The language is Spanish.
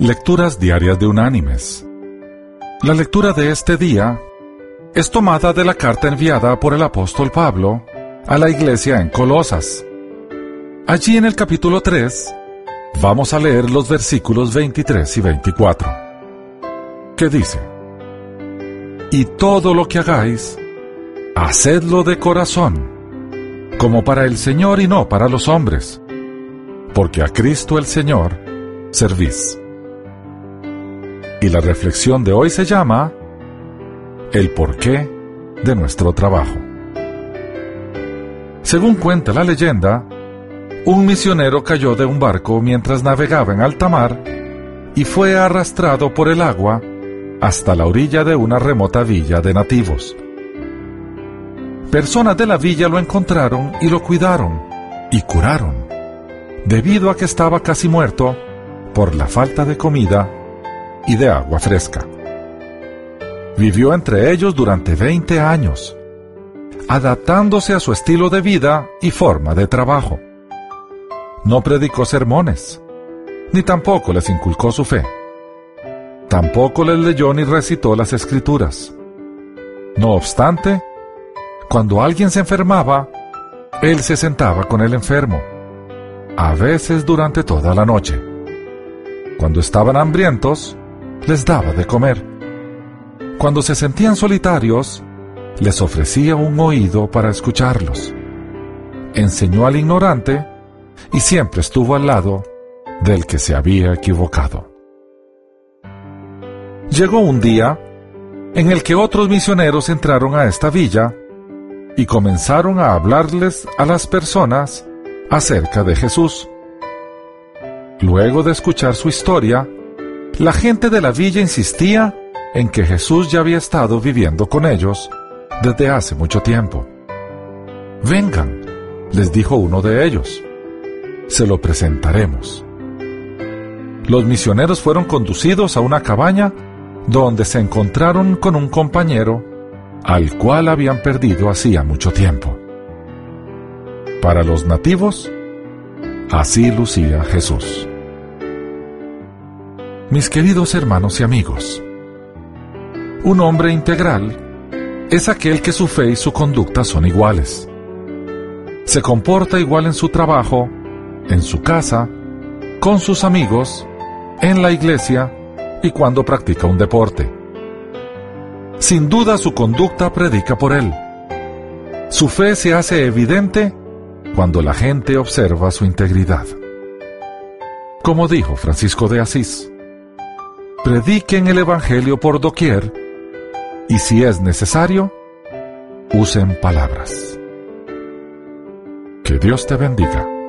Lecturas Diarias de Unánimes. La lectura de este día es tomada de la carta enviada por el apóstol Pablo a la iglesia en Colosas. Allí en el capítulo 3 vamos a leer los versículos 23 y 24, que dice, Y todo lo que hagáis, hacedlo de corazón, como para el Señor y no para los hombres, porque a Cristo el Señor servís. Y la reflexión de hoy se llama El porqué de nuestro trabajo. Según cuenta la leyenda, un misionero cayó de un barco mientras navegaba en alta mar y fue arrastrado por el agua hasta la orilla de una remota villa de nativos. Personas de la villa lo encontraron y lo cuidaron y curaron, debido a que estaba casi muerto por la falta de comida y de agua fresca. Vivió entre ellos durante 20 años, adaptándose a su estilo de vida y forma de trabajo. No predicó sermones, ni tampoco les inculcó su fe. Tampoco les leyó ni recitó las escrituras. No obstante, cuando alguien se enfermaba, él se sentaba con el enfermo, a veces durante toda la noche. Cuando estaban hambrientos, les daba de comer. Cuando se sentían solitarios, les ofrecía un oído para escucharlos. Enseñó al ignorante y siempre estuvo al lado del que se había equivocado. Llegó un día en el que otros misioneros entraron a esta villa y comenzaron a hablarles a las personas acerca de Jesús. Luego de escuchar su historia, la gente de la villa insistía en que Jesús ya había estado viviendo con ellos desde hace mucho tiempo. Vengan, les dijo uno de ellos. Se lo presentaremos. Los misioneros fueron conducidos a una cabaña donde se encontraron con un compañero al cual habían perdido hacía mucho tiempo. Para los nativos, así lucía Jesús. Mis queridos hermanos y amigos, un hombre integral es aquel que su fe y su conducta son iguales. Se comporta igual en su trabajo, en su casa, con sus amigos, en la iglesia y cuando practica un deporte. Sin duda su conducta predica por él. Su fe se hace evidente cuando la gente observa su integridad. Como dijo Francisco de Asís, prediquen el Evangelio por doquier y si es necesario, usen palabras. Que Dios te bendiga.